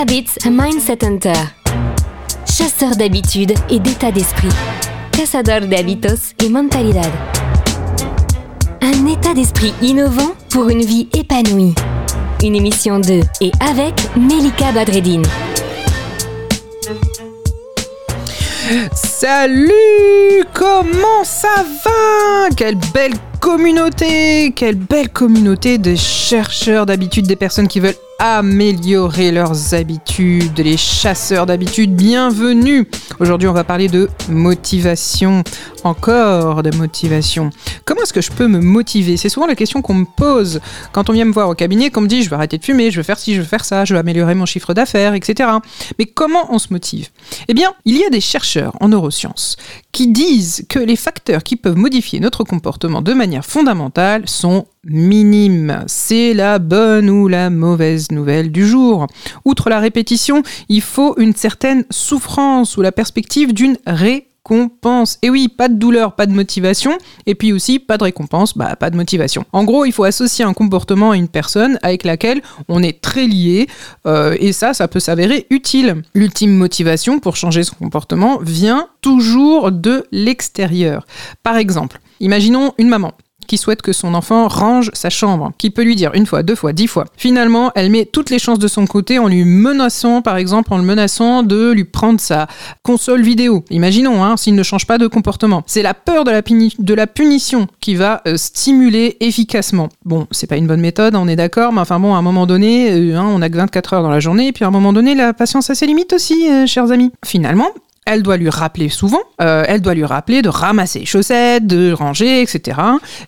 Habits Mindset Hunter. Chasseur d'habitudes et d'état d'esprit. Cazador de hábitos y mentalidad. Un état d'esprit innovant pour une vie épanouie. Une émission de et avec Melika Badreddine. Salut Comment ça va? Quelle belle communauté Quelle belle communauté de chercheurs d'habitudes, des personnes qui veulent améliorer leurs habitudes, les chasseurs d'habitudes, bienvenue Aujourd'hui on va parler de motivation, encore de motivation. Comment est-ce que je peux me motiver? C'est souvent la question qu'on me pose quand on vient me voir au cabinet, qu'on me dit je vais arrêter de fumer, je veux faire ci, je veux faire ça, je veux améliorer mon chiffre d'affaires, etc. Mais comment on se motive? Eh bien, il y a des chercheurs en neurosciences qui disent que les facteurs qui peuvent modifier notre comportement de manière fondamentale sont minimes. C'est la bonne ou la mauvaise nouvelle du jour. Outre la répétition, il faut une certaine souffrance ou la perspective d'une récompense. Et oui, pas de douleur, pas de motivation, et puis aussi pas de récompense, bah pas de motivation. En gros, il faut associer un comportement à une personne avec laquelle on est très lié, euh, et ça, ça peut s'avérer utile. L'ultime motivation pour changer son comportement vient toujours de l'extérieur. Par exemple, imaginons une maman qui souhaite que son enfant range sa chambre, qui peut lui dire une fois, deux fois, dix fois. Finalement, elle met toutes les chances de son côté en lui menaçant, par exemple, en le menaçant de lui prendre sa console vidéo. Imaginons, hein, s'il ne change pas de comportement. C'est la peur de la, punition qui va euh, stimuler efficacement. Bon, c'est pas une bonne méthode, on est d'accord, mais enfin bon, à un moment donné, euh, hein, on a que 24 heures dans la journée, et puis à un moment donné, la patience a ses limites aussi, euh, chers amis. Finalement, elle doit lui rappeler souvent, euh, elle doit lui rappeler de ramasser les chaussettes, de ranger, etc.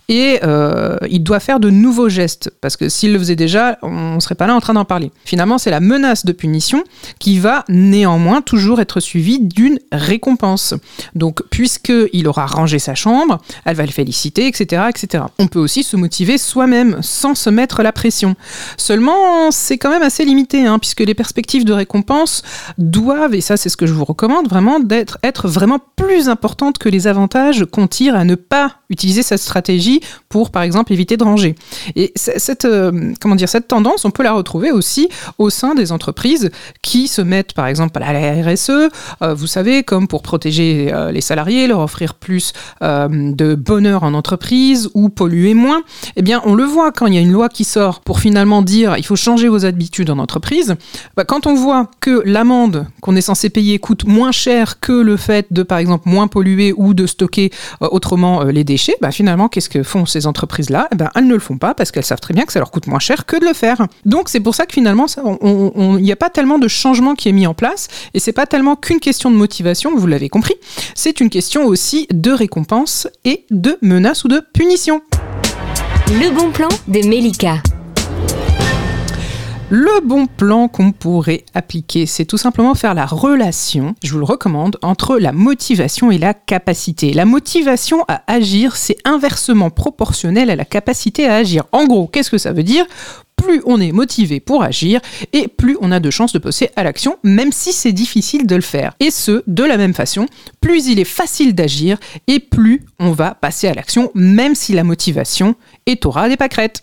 Et euh, il doit faire de nouveaux gestes, parce que s'il le faisait déjà, on ne serait pas là en train d'en parler. Finalement, c'est la menace de punition qui va néanmoins toujours être suivie d'une récompense. Donc, puisqu'il aura rangé sa chambre, elle va le féliciter, etc., etc. On peut aussi se motiver soi-même, sans se mettre la pression. Seulement, c'est quand même assez limité, hein, puisque les perspectives de récompense doivent, et ça c'est ce que je vous recommande, vraiment d'être être vraiment plus importante que les avantages qu'on tire à ne pas utiliser cette stratégie pour, par exemple, éviter de ranger. Et cette, euh, comment dire, cette tendance, on peut la retrouver aussi au sein des entreprises qui se mettent, par exemple, à la RSE, euh, vous savez, comme pour protéger euh, les salariés, leur offrir plus de bonheur en entreprise ou polluer moins. Eh bien, on le voit quand il y a une loi qui sort pour finalement dire il faut changer vos habitudes en entreprise. Bah, quand on voit que l'amende qu'on est censé payer coûte moins cher que le fait de, par exemple, moins polluer ou de stocker euh, autrement euh, les déchets, bah, finalement, qu'est-ce que font ces entreprises-là? Eh ben, Elles ne le font pas parce qu'elles savent très bien que ça leur coûte moins cher que de le faire. Donc, c'est pour ça que finalement, il n'y a pas tellement de changement qui est mis en place et c'est pas tellement qu'une question de motivation, vous l'avez compris, c'est une question aussi de récompense et de menace ou de punition. Le bon plan de Melika. Le bon plan qu'on pourrait appliquer, c'est tout simplement faire la relation, je vous le recommande, entre la motivation et la capacité. La motivation à agir, c'est inversement proportionnel à la capacité à agir. En gros, qu'est-ce que ça veut dire? Plus on est motivé pour agir et plus on a de chances de passer à l'action, même si c'est difficile de le faire. Et ce, de la même façon, plus il est facile d'agir et plus on va passer à l'action, même si la motivation est au ras des pâquerettes.